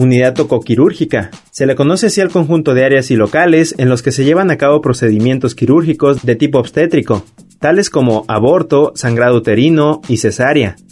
Unidad tocoquirúrgica. Se le conoce así al conjunto de áreas y locales en los que se llevan a cabo procedimientos quirúrgicos de tipo obstétrico, tales como aborto, sangrado uterino y cesárea.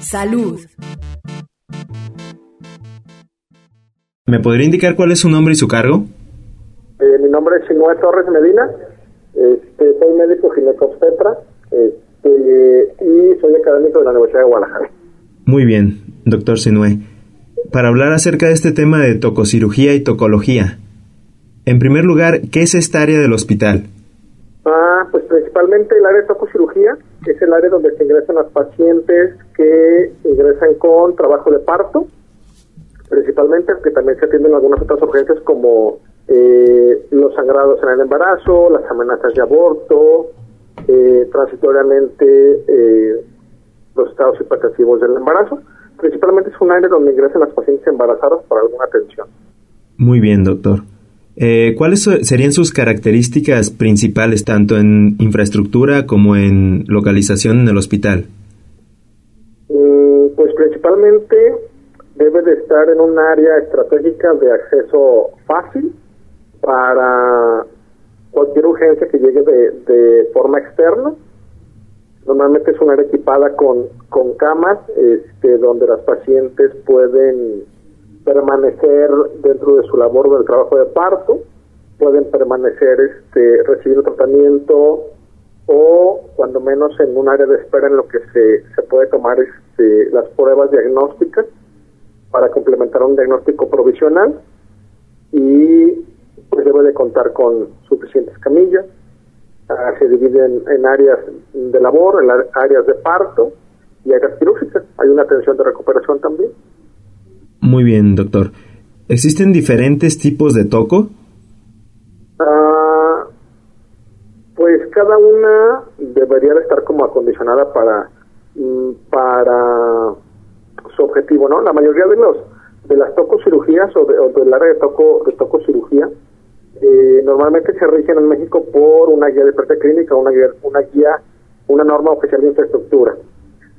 Salud. ¿Me podría indicar cuál es su nombre y su cargo? Eh, mi nombre es Sinue Torres Medina, este, soy médico ginecobstetra este, y soy académico de la Universidad de Guadalajara. Muy bien, doctor Sinue. Para hablar acerca de este tema de tococirugía y tocología, en primer lugar, ¿qué es esta área del hospital? Ah, pues principalmente el área de tococirugía, que es el área donde se ingresan las pacientes que con trabajo de parto, principalmente, que también se atienden algunas otras urgencias como eh, los sangrados en el embarazo, las amenazas de aborto, eh, transitoriamente eh, los estados hipertensivos del embarazo. Principalmente es un área donde ingresan las pacientes embarazadas para alguna atención. Muy bien, doctor. Eh, ¿Cuáles serían sus características principales tanto en infraestructura como en localización en el hospital? Principalmente debe de estar en un área estratégica de acceso fácil para cualquier urgencia que llegue de, de forma externa. Normalmente es un área equipada con, con camas este, donde las pacientes pueden permanecer dentro de su labor del trabajo de parto, pueden permanecer, este, recibir tratamiento o cuando menos en un área de espera en lo que se, se puede tomar este, las pruebas diagnósticas para complementar un diagnóstico provisional y pues debe de contar con suficientes camillas. Ah, se dividen en áreas de labor, en la- áreas de parto y áreas quirúrgicas. Hay una atención de recuperación también. Muy bien, doctor. ¿Existen diferentes tipos de toco? Ah, pues cada una debería de estar como acondicionada para mm, para su objetivo, ¿no? La mayoría de los de las tococirugías o, de, o del área de toco de tococirugía eh, normalmente se rigen en México por una guía de práctica clínica, una guía, una norma oficial de infraestructura.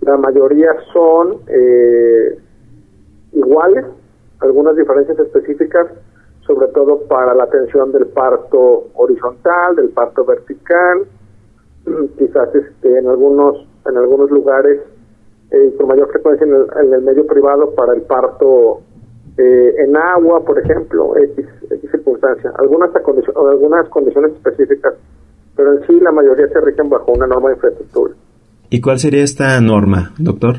La mayoría son eh, iguales, algunas diferencias específicas, sobre todo para la atención del parto horizontal, del parto vertical, quizás este, en algunos en algunos lugares eh, con mayor frecuencia en el, en el medio privado para el parto eh, en agua, por ejemplo, X, X circunstancia, algunas, algunas condiciones específicas, pero en sí la mayoría se rigen bajo una norma de infraestructura. ¿Y cuál sería esta norma, doctor?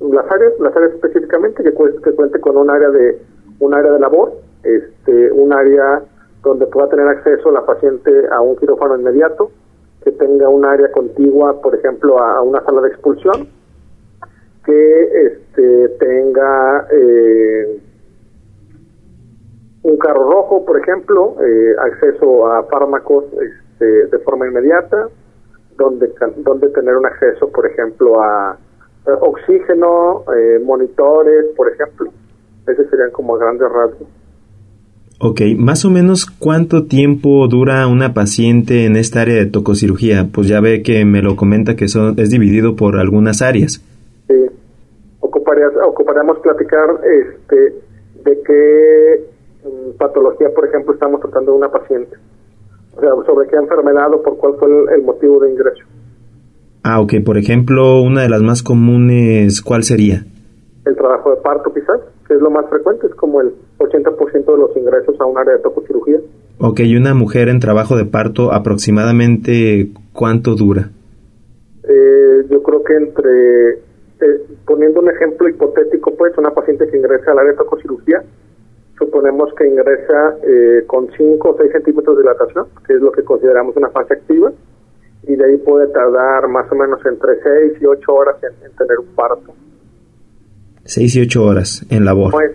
las áreas las áreas específicamente que, cu- que cuente con un área de un área de labor este un área donde pueda tener acceso la paciente a un quirófano inmediato que tenga un área contigua por ejemplo a, una sala de expulsión que este tenga eh, un carro rojo por ejemplo eh, acceso a fármacos este, de forma inmediata donde donde tener un acceso por ejemplo a oxígeno, eh, monitores, por ejemplo. Esos serían como grandes rasgos. Ok, más o menos cuánto tiempo dura una paciente en esta área de tococirugía? Pues ya ve que me lo comenta que son, es dividido por algunas áreas. Sí. Ocuparías, ocuparíamos platicar este, de qué mm, patología, por ejemplo, estamos tratando de una paciente. O sea, sobre qué enfermedad o por cuál fue el, el motivo de ingreso. Ah, ok. Por ejemplo, una de las más comunes, ¿cuál sería? El trabajo de parto, quizás, que es lo más frecuente, es como el 80% de los ingresos a un área de tococirugía. Ok, y una mujer en trabajo de parto, aproximadamente, ¿cuánto dura? Eh, yo creo que entre, eh, poniendo un ejemplo hipotético, pues, una paciente que ingresa al área de tococirugía, suponemos que ingresa eh, con 5 o 6 centímetros de dilatación, que es lo que consideramos una fase activa, y de ahí puede tardar más o menos entre 6 y 8 horas en, tener un parto. 6 y 8 horas en labor. Pues,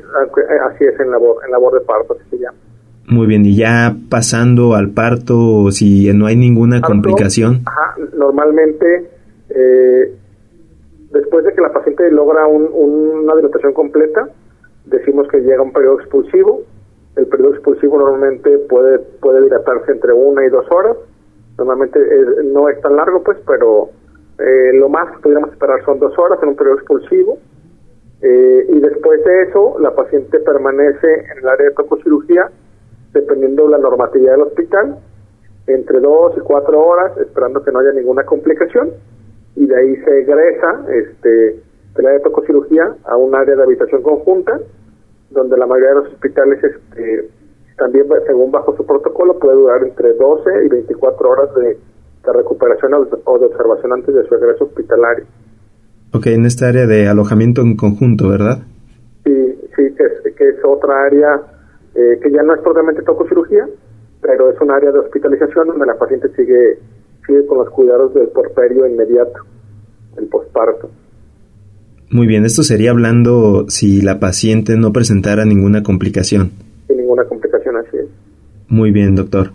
así es, en labor, en labor de parto, así se llama. Muy bien, y ya pasando al parto, si no hay ninguna complicación. Ajá, normalmente, eh, después de que la paciente logra una dilatación completa, decimos que llega un periodo expulsivo. El periodo expulsivo normalmente puede, puede dilatarse entre una y dos horas. Normalmente no es tan largo, pues, pero eh, lo más que pudiéramos esperar son dos horas en un periodo expulsivo. Eh, y después de eso, la paciente permanece en el área de tococirugía dependiendo de la normatividad del hospital, entre dos y cuatro horas, esperando que no haya ninguna complicación, y de ahí se egresa este, del área de tococirugía a un área de habitación conjunta, donde la mayoría de los hospitales, este, también según bajo su protocolo, puede durar entre 12 y 24 horas de, recuperación o de observación antes de su egreso hospitalario. Ok, en esta área de alojamiento en conjunto, ¿verdad? Sí, sí, que es, que es otra área eh, que ya no es propiamente tococirugía, pero es un área de hospitalización donde la paciente sigue, sigue con los cuidados del porperio inmediato, el posparto. Muy bien, esto sería hablando si la paciente no presentara ninguna complicación. Sin ninguna complicación, así es. Muy bien, doctor.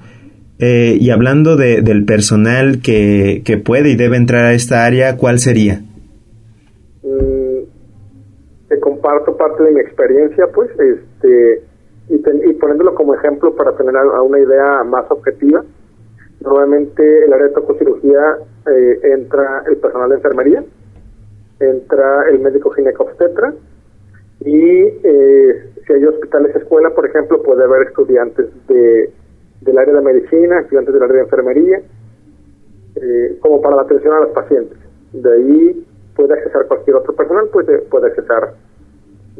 Eh, y hablando de, del personal que, que, puede y debe entrar a esta área, ¿cuál sería? Mm, te comparto parte de mi experiencia, pues, este, y, poniéndolo como ejemplo para tener una idea más objetiva, normalmente el área de tococirugía eh, entra el personal de enfermería, entra el médico ginecobstetra y eh, si hay hospitales escuela, por ejemplo, puede haber estudiantes de, del área de medicina, estudiantes del área de enfermería, eh, como para la atención a los pacientes. De ahí puede accesar cualquier otro personal, puede, puede accesar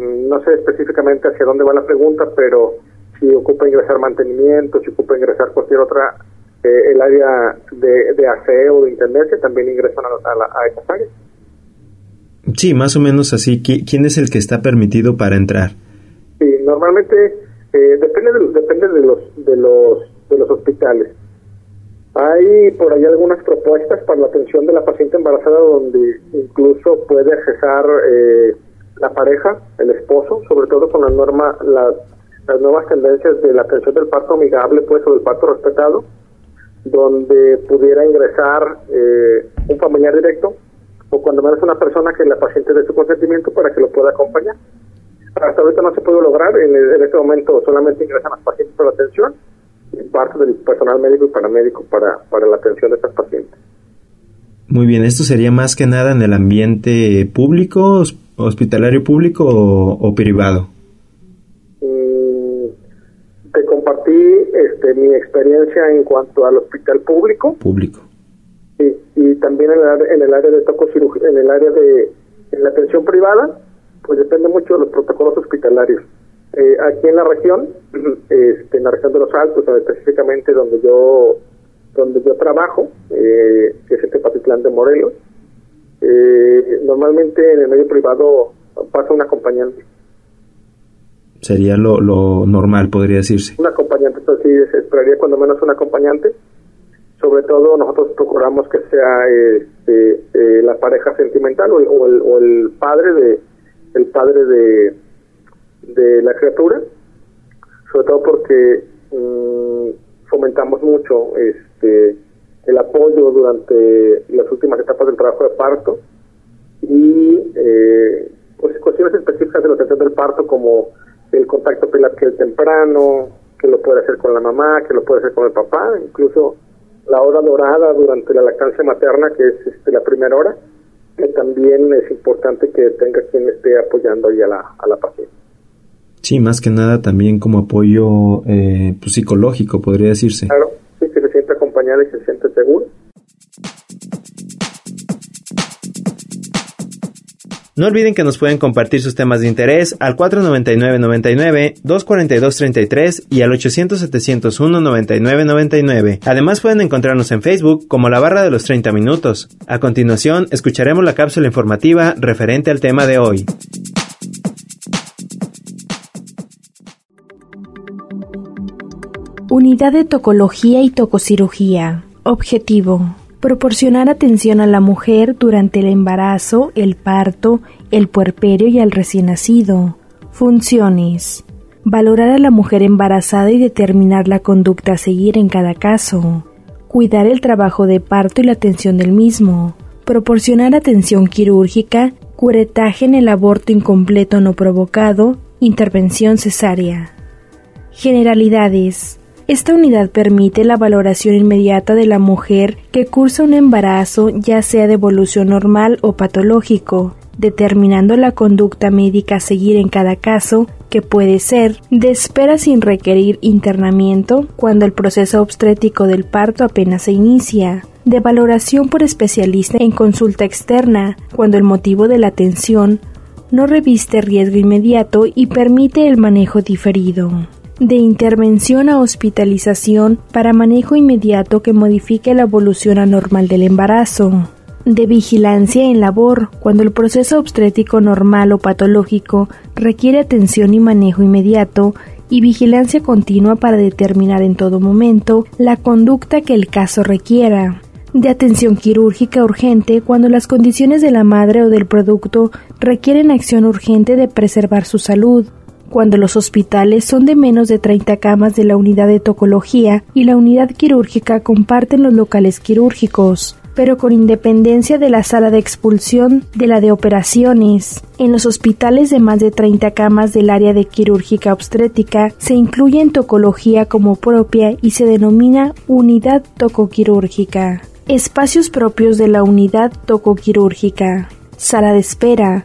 no sé específicamente hacia dónde va la pregunta, pero si ocupa ingresar mantenimiento, si ocupa ingresar cualquier otra, eh, el área de, de aseo de intendencia, también ingresan a, a, esas áreas. Sí, más o menos así. ¿Quién es el que está permitido para entrar? Sí, normalmente eh, depende, de, depende de los, de los, de los hospitales. Hay por ahí algunas propuestas para la atención de la paciente embarazada donde incluso puede accesar eh, la pareja, el esposo, sobre todo con la norma, las, nuevas tendencias de la atención del parto amigable, pues, o del parto respetado, donde pudiera ingresar eh, un familiar directo o cuando menos una persona que la paciente dé su consentimiento para que lo pueda acompañar. Hasta ahorita no se puede lograr, en, este momento solamente ingresan las pacientes para la atención parte del personal médico y paramédico para, para la atención de estas pacientes. Muy bien, esto sería más que nada en el ambiente público, hospitalario público o, privado? Mm, te compartí este, mi experiencia en cuanto al hospital público. Público. Y, y también en el, en el área de tococirugía, en el área de en la atención privada, pues depende mucho de los protocolos hospitalarios. Eh, aquí en la región, este, en la región de los Altos, específicamente donde yo donde yo trabajo, eh, que es el Tepatitlán de Morelos, eh, normalmente en el medio privado pasa un acompañante. Sería lo, lo normal, podría decirse. Un acompañante, entonces sí, se esperaría cuando menos un acompañante. Sobre todo nosotros procuramos que sea este, eh, la pareja sentimental o el, o el, padre de el padre de, de la criatura, sobre todo porque mm, fomentamos mucho este el apoyo durante las últimas etapas del trabajo de parto y eh, pues cuestiones específicas de la atención del parto como el contacto pilatel temprano, que lo puede hacer con la mamá, que lo puede hacer con el papá, incluso la hora dorada durante la lactancia materna, que es este, la primera hora, que también es importante que tenga quien esté apoyando ahí a la, a la paciente. Sí, más que nada también como apoyo eh, pues, psicológico, podría decirse. Claro, sí, que se siente acompañada y se siente seguro. No olviden que nos pueden compartir sus temas de interés al 499-99, 242-33 y al 800-701-9999. Además pueden encontrarnos en Facebook como la barra de los 30 minutos. A continuación, escucharemos la cápsula informativa referente al tema de hoy. Unidad de Tocología y Tococirugía. Objetivo. Proporcionar atención a la mujer durante el embarazo, el parto, el puerperio y al recién nacido. Funciones. Valorar a la mujer embarazada y determinar la conducta a seguir en cada caso. Cuidar el trabajo de parto y la atención del mismo. Proporcionar atención quirúrgica, curetaje en el aborto incompleto no provocado, intervención cesárea. Generalidades. Esta unidad permite la valoración inmediata de la mujer que cursa un embarazo ya sea de evolución normal o patológico, determinando la conducta médica a seguir en cada caso, que puede ser de espera sin requerir internamiento cuando el proceso obstétrico del parto apenas se inicia, de valoración por especialista en consulta externa cuando el motivo de la atención no reviste riesgo inmediato y permite el manejo diferido de intervención a hospitalización para manejo inmediato que modifique la evolución anormal del embarazo, de vigilancia en labor cuando el proceso obstétrico normal o patológico requiere atención y manejo inmediato y vigilancia continua para determinar en todo momento la conducta que el caso requiera. De atención quirúrgica urgente cuando las condiciones de la madre o del producto requieren acción urgente de preservar su salud, cuando los hospitales son de menos de 30 camas de la unidad de tocología y la unidad quirúrgica comparten los locales quirúrgicos, pero con independencia de la sala de expulsión de la de operaciones. En los hospitales de más de 30 camas del área de quirúrgica obstétrica se incluye en tocología como propia y se denomina unidad tocoquirúrgica. Espacios propios de la unidad tocoquirúrgica. Sala de espera,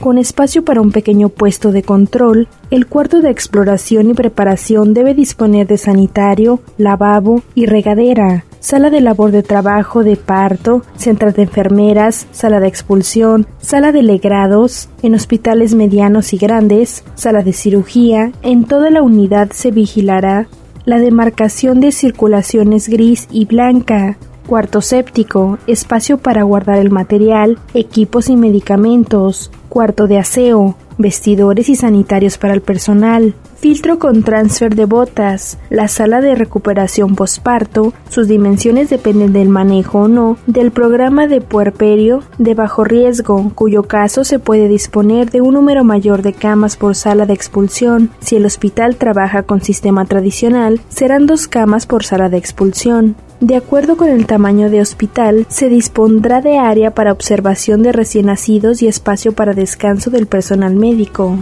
con espacio para un pequeño puesto de control, el cuarto de exploración y preparación debe disponer de sanitario, lavabo y regadera, sala de labor de trabajo de parto, central de enfermeras, sala de expulsión, sala de legrados, en hospitales medianos y grandes, sala de cirugía, en toda la unidad se vigilará la demarcación de circulaciones gris y blanca, cuarto séptico, espacio para guardar el material, equipos y medicamentos, cuarto de aseo, vestidores y sanitarios para el personal, filtro con transfer de botas, la sala de recuperación posparto, sus dimensiones dependen del manejo o no del programa de puerperio de bajo riesgo, cuyo caso se puede disponer de un número mayor de camas por sala de expulsión. Si el hospital trabaja con sistema tradicional, serán dos camas por sala de expulsión. De acuerdo con el tamaño de hospital, se dispondrá de área para observación de recién nacidos y espacio para descanso del personal médico.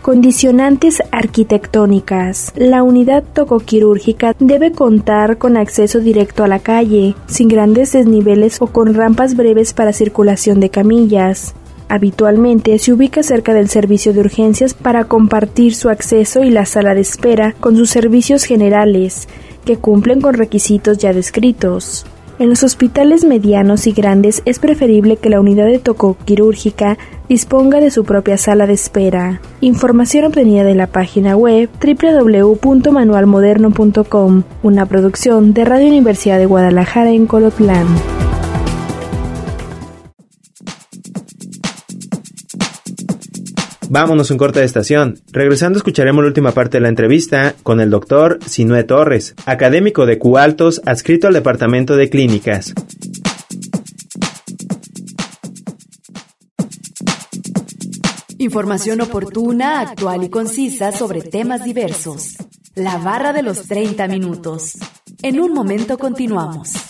Condicionantes arquitectónicas. La unidad tocoquirúrgica debe contar con acceso directo a la calle, sin grandes desniveles o con rampas breves para circulación de camillas. Habitualmente se ubica cerca del servicio de urgencias para compartir su acceso y la sala de espera con sus servicios generales, que cumplen con requisitos ya descritos. En los hospitales medianos y grandes es preferible que la unidad de tocoquirúrgica disponga de su propia sala de espera. Información obtenida de la página web www.manualmoderno.com, una producción de Radio Universidad de Guadalajara en Colotlán. Vámonos un corte de estación. Regresando escucharemos la última parte de la entrevista con el doctor Sinue Torres, académico de Cualtos adscrito al Departamento de Clínicas. Información oportuna, actual y concisa sobre temas diversos. La barra de los 30 minutos. En un momento continuamos.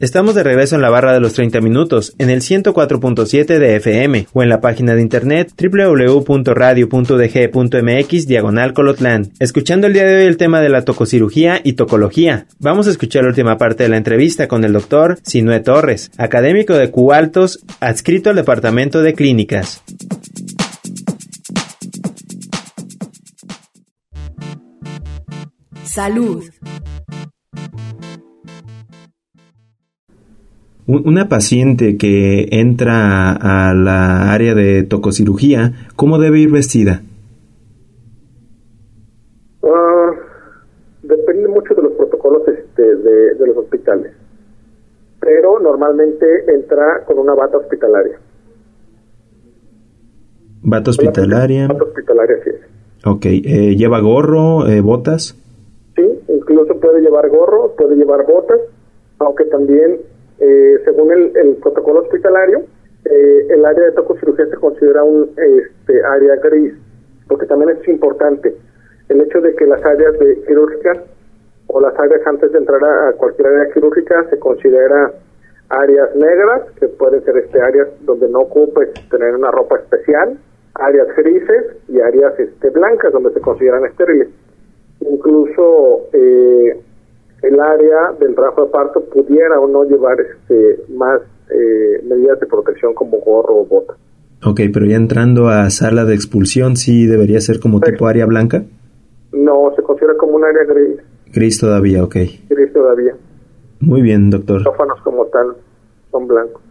Estamos de regreso en la barra de los 30 minutos, en el 104.7 de FM o en la página de internet www.radio.dg.mx diagonal Colotlan. Escuchando el día de hoy el tema de la tococirugía y tocología. Vamos a escuchar la última parte de la entrevista con el doctor Sinue Torres, académico de Cualtos, adscrito al Departamento de Clínicas. Salud. Una paciente que entra a la área de tococirugía, ¿cómo debe ir vestida? Uh, depende mucho de los protocolos este, de, de, los hospitales, pero normalmente entra con una bata hospitalaria. ¿Bata hospitalaria? Bata hospitalaria, sí Ok, eh, ¿lleva gorro, eh, botas? Sí, incluso puede llevar gorro, puede llevar botas, aunque también eh, según el, protocolo hospitalario, eh, el área de tococirugía se considera un este, área gris, porque también es importante el hecho de que las áreas de quirúrgicas o las áreas antes de entrar a cualquier área quirúrgica se considera áreas negras, que pueden ser este áreas donde no ocupes tener una ropa especial, áreas grises y áreas este, blancas donde se consideran estériles. Incluso eh, el área del trabajo de parto pudiera o no llevar este más eh, medidas de protección como gorro o bota. Ok, pero ya entrando a sala de expulsión, ¿sí debería ser como tipo área blanca? No, se considera como un área gris. Gris todavía, ok. Gris todavía. Muy bien, doctor. Los como tal son blancos.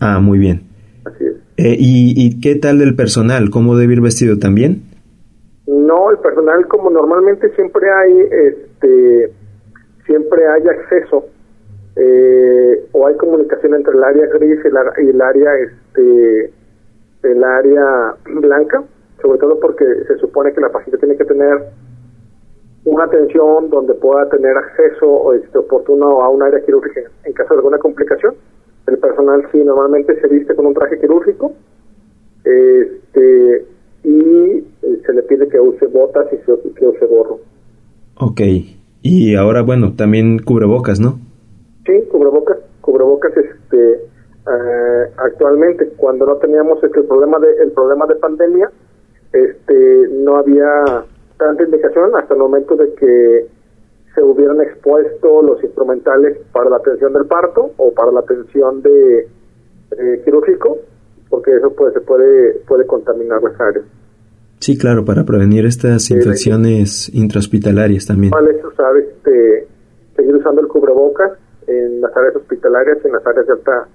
Ah, muy bien. Así es. Eh, ¿y, ¿Y qué tal del personal? ¿Cómo debe ir vestido también? No, el personal como normalmente siempre hay este siempre hay acceso eh, o hay comunicación entre el área gris y, el área este el área blanca sobre todo porque se supone que la paciente tiene que tener una atención donde pueda tener acceso este, oportuno a un área quirúrgica en caso de alguna complicación el personal sí normalmente se viste con un traje quirúrgico este y eh, se le pide que use botas y que use gorro Ok. Y ahora, bueno, también cubrebocas, ¿no? Sí, cubrebocas. Cubrebocas, este, eh, actualmente, cuando no teníamos este, el problema de el problema de pandemia, este, no había tanta indicación hasta el momento de que se hubieran expuesto los instrumentales para la atención del parto o para la atención de eh, quirúrgico, porque eso pues se puede puede contaminar las áreas. Sí, claro, para prevenir estas infecciones intrahospitalarias también. Vale, usar este, seguir usando el cubrebocas en las áreas hospitalarias en las áreas de alta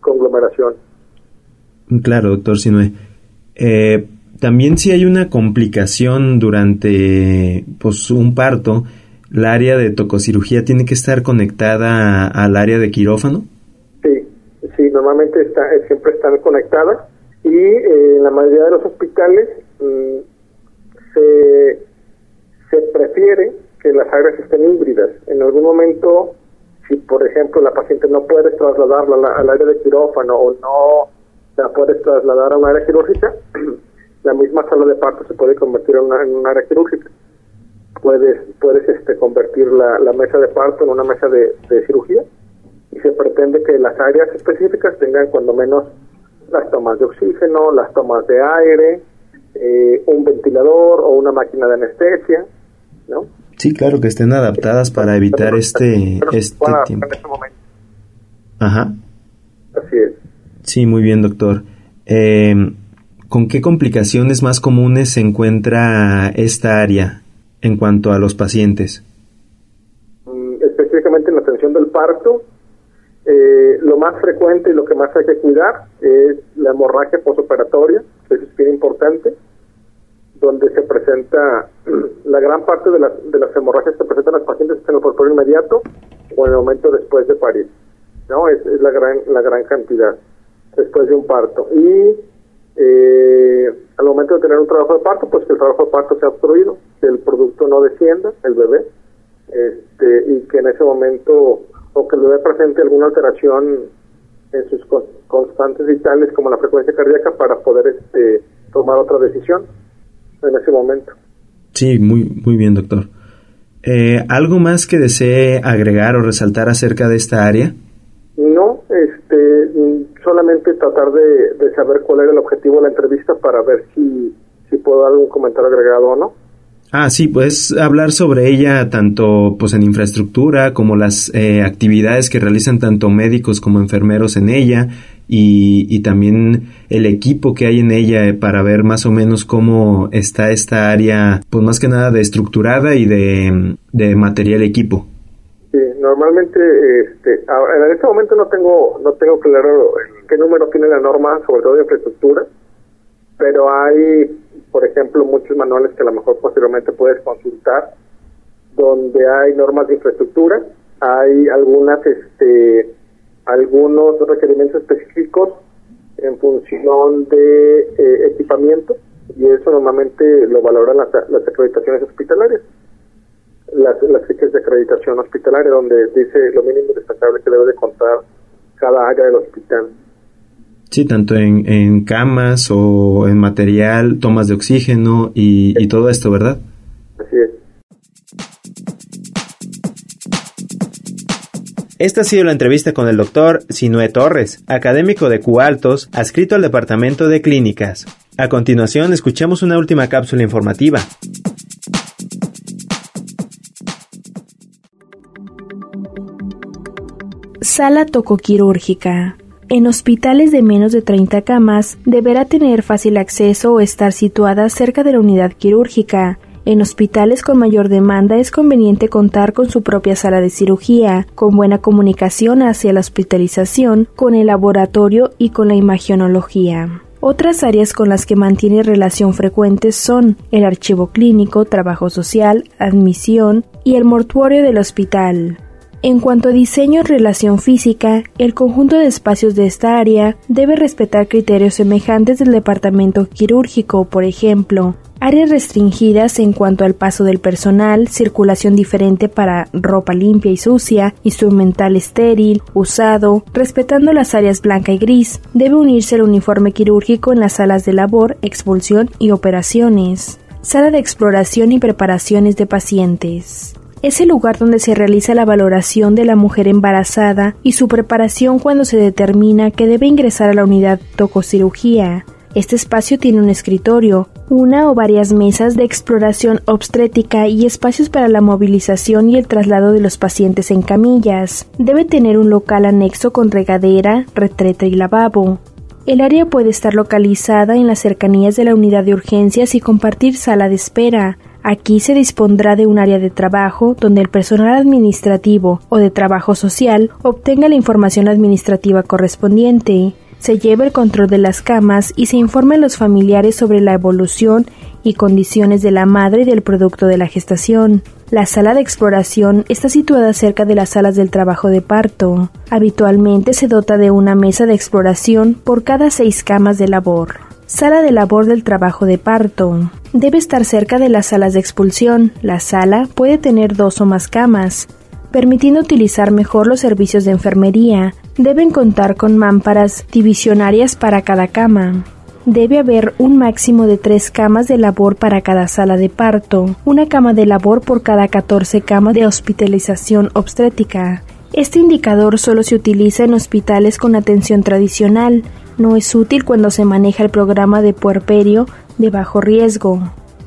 conglomeración. Claro, doctor Sinue. Eh, también si hay una complicación durante pues, un parto, ¿la área de tococirugía tiene que estar conectada al área de quirófano? Sí, sí, normalmente está, siempre están conectadas y eh, en la mayoría de los hospitales mm, se, se prefiere que las áreas estén híbridas. En algún momento, si por ejemplo la paciente no puede trasladarla al área de quirófano o no la puedes trasladar a un área quirúrgica, la misma sala de parto se puede convertir en, un área quirúrgica. Puedes, puedes este, convertir la, la mesa de parto en una mesa de, de cirugía y se pretende que las áreas específicas tengan cuando menos las tomas de oxígeno, las tomas de aire, eh, un ventilador o una máquina de anestesia, ¿no? Sí, claro, que estén adaptadas para evitar este, este tiempo. Este Ajá. Así es. Sí, muy bien, doctor. Eh, ¿Con qué complicaciones más comunes se encuentra esta área en cuanto a los pacientes? Mm, específicamente en la atención del parto, eh, lo más frecuente y lo que más hay que cuidar es la hemorragia posoperatoria, eso es bien importante, donde se presenta la gran parte de las, de las hemorragias que presentan las pacientes en el porporio inmediato o en el momento después de parir, ¿no? Es, la gran la gran cantidad después de un parto. Y eh, al momento de tener un trabajo de parto, pues que el trabajo de parto sea obstruido, que el producto no descienda, el bebé, este, y que en ese momento o que el bebé presente alguna alteración en sus constantes vitales como la frecuencia cardíaca para poder este, tomar otra decisión en ese momento. Sí, muy, muy bien, doctor. Eh, ¿Algo más que desee agregar o resaltar acerca de esta área? este, solamente tratar de, de saber cuál era el objetivo de la entrevista para ver si, si puedo dar algún comentario agregado o no. Ah, sí, pues hablar sobre ella tanto pues en infraestructura como las eh, actividades que realizan tanto médicos como enfermeros en ella y, y, también el equipo que hay en ella para ver más o menos cómo está esta área, pues más que nada de estructurada y de, de material equipo. Sí, normalmente este, en este momento no tengo no tengo claro qué número tiene la norma, sobre todo de infraestructura, pero hay por ejemplo, muchos manuales que a lo mejor posteriormente puedes consultar, donde hay normas de infraestructura, hay algunas, este, algunos requerimientos específicos en función de eh, equipamiento y eso normalmente lo valoran las, las acreditaciones hospitalarias, las, las fichas de acreditación hospitalaria donde dice lo mínimo destacable que debe de contar cada área del hospital. Sí, tanto en, en, camas o en material, tomas de oxígeno y, y todo esto, ¿verdad? Así es. Esta ha sido la entrevista con el doctor Sinue Torres, académico de Cualtos, adscrito al Departamento de Clínicas. A continuación, escuchamos una última cápsula informativa. Sala tocoquirúrgica. En hospitales de menos de 30 camas deberá tener fácil acceso o estar situada cerca de la unidad quirúrgica. En hospitales con mayor demanda es conveniente contar con su propia sala de cirugía, con buena comunicación hacia la hospitalización, con el laboratorio y con la imagionología. Otras áreas con las que mantiene relación frecuente son el archivo clínico, trabajo social, admisión y el mortuorio del hospital. En cuanto a diseño y relación física, el conjunto de espacios de esta área debe respetar criterios semejantes del departamento quirúrgico, por ejemplo, áreas restringidas en cuanto al paso del personal, circulación diferente para ropa limpia y sucia, instrumental estéril, usado, respetando las áreas blanca y gris, debe unirse el uniforme quirúrgico en las salas de labor, expulsión y operaciones. Sala de exploración y preparaciones de pacientes es el lugar donde se realiza la valoración de la mujer embarazada y su preparación cuando se determina que debe ingresar a la unidad tococirugía. Este espacio tiene un escritorio, una o varias mesas de exploración obstétrica y espacios para la movilización y el traslado de los pacientes en camillas. Debe tener un local anexo con regadera, retrete y lavabo. El área puede estar localizada en las cercanías de la unidad de urgencias y compartir sala de espera. Aquí se dispondrá de un área de trabajo donde el personal administrativo o de trabajo social obtenga la información administrativa correspondiente, se lleve el control de las camas y se informe a los familiares sobre la evolución y condiciones de la madre y del producto de la gestación. La sala de exploración está situada cerca de las salas del trabajo de parto. Habitualmente se dota de una mesa de exploración por cada seis camas de labor. Sala de labor del trabajo de parto. Debe estar cerca de las salas de expulsión. La sala puede tener dos o más camas, permitiendo utilizar mejor los servicios de enfermería. Deben contar con mámparas divisionarias para cada cama. Debe haber un máximo de tres camas de labor para cada sala de parto, una cama de labor por cada 14 camas de hospitalización obstétrica. Este indicador solo se utiliza en hospitales con atención tradicional, no es útil cuando se maneja el programa de puerperio de bajo riesgo,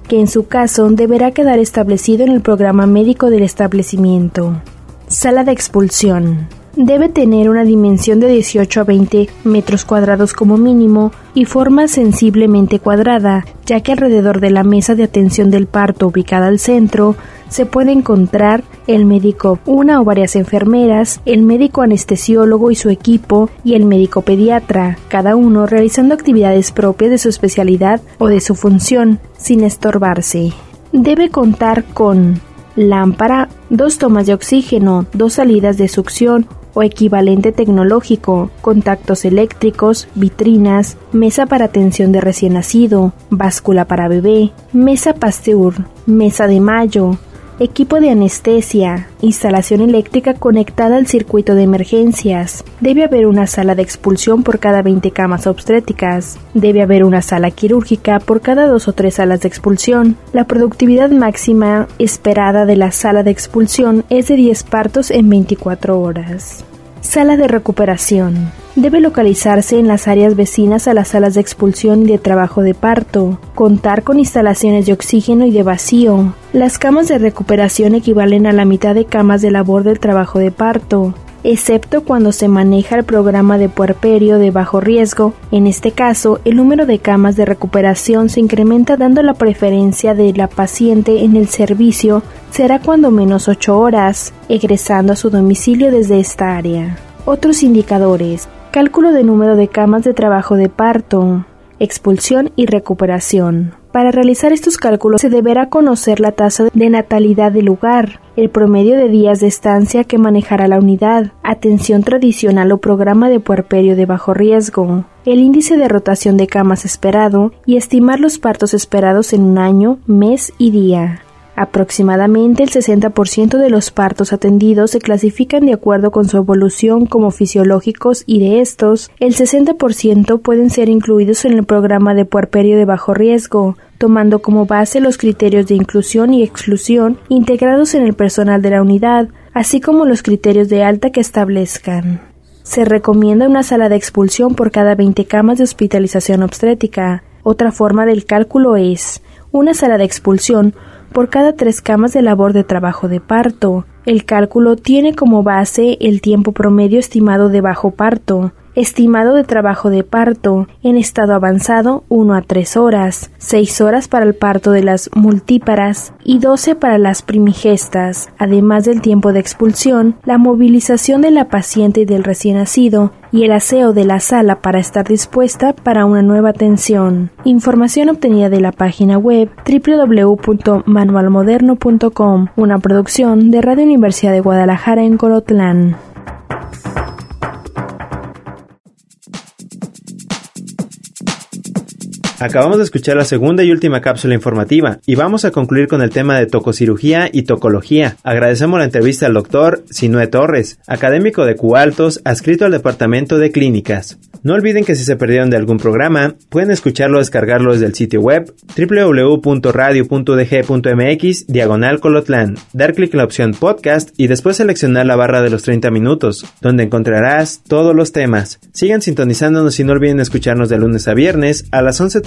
que en su caso deberá quedar establecido en el programa médico del establecimiento. Sala de expulsión. Debe tener una dimensión de 18 a 20 metros cuadrados como mínimo y forma sensiblemente cuadrada, ya que alrededor de la mesa de atención del parto ubicada al centro se puede encontrar el médico, una o varias enfermeras, el médico anestesiólogo y su equipo y el médico pediatra, cada uno realizando actividades propias de su especialidad o de su función, sin estorbarse. Debe contar con lámpara, dos tomas de oxígeno, dos salidas de succión o equivalente tecnológico, contactos eléctricos, vitrinas, mesa para atención de recién nacido, báscula para bebé, mesa Pasteur, mesa de mayo, equipo de anestesia, instalación eléctrica conectada al circuito de emergencias. Debe haber una sala de expulsión por cada 20 camas obstétricas. Debe haber una sala quirúrgica por cada dos o tres salas de expulsión. La productividad máxima esperada de la sala de expulsión es de 10 partos en 24 horas. Sala de recuperación. Debe localizarse en las áreas vecinas a las salas de expulsión y de trabajo de parto, contar con instalaciones de oxígeno y de vacío. Las camas de recuperación equivalen a la mitad de camas de labor del trabajo de parto, excepto cuando se maneja el programa de puerperio de bajo riesgo. En este caso, el número de camas de recuperación se incrementa dando la preferencia de la paciente en el servicio será cuando menos 8 horas, egresando a su domicilio desde esta área. Otros indicadores Cálculo de número de camas de trabajo de parto, expulsión y recuperación. Para realizar estos cálculos se deberá conocer la tasa de natalidad del lugar, el promedio de días de estancia que manejará la unidad, atención tradicional o programa de puerperio de bajo riesgo, el índice de rotación de camas esperado y estimar los partos esperados en un año, mes y día. Aproximadamente el 60% de los partos atendidos se clasifican de acuerdo con su evolución como fisiológicos y de estos, el 60% pueden ser incluidos en el programa de puerperio de bajo riesgo, tomando como base los criterios de inclusión y exclusión integrados en el personal de la unidad, así como los criterios de alta que establezcan. Se recomienda una sala de expulsión por cada 20 camas de hospitalización obstétrica. Otra forma del cálculo es una sala de expulsión por cada tres camas de labor de trabajo de parto. El cálculo tiene como base el tiempo promedio estimado de bajo parto, estimado de trabajo de parto en estado avanzado 1 a 3 horas, 6 horas para el parto de las multíparas y 12 para las primigestas, además del tiempo de expulsión, la movilización de la paciente y del recién nacido y el aseo de la sala para estar dispuesta para una nueva atención. Información obtenida de la página web www.manualmoderno.com, una producción de Radio Universidad de Guadalajara en Colotlán. Acabamos de escuchar la segunda y última cápsula informativa y vamos a concluir con el tema de tococirugía y tocología. Agradecemos la entrevista al doctor Sinue Torres, académico de Cualtos, adscrito al Departamento de Clínicas. No olviden que si se perdieron de algún programa, pueden escucharlo o descargarlo desde el sitio web www.radio.dg.mx diagonal colotlan, dar clic en la opción podcast y después seleccionar la barra de los 30 minutos, donde encontrarás todos los temas. Sigan sintonizándonos y no olviden escucharnos de lunes a viernes a las 11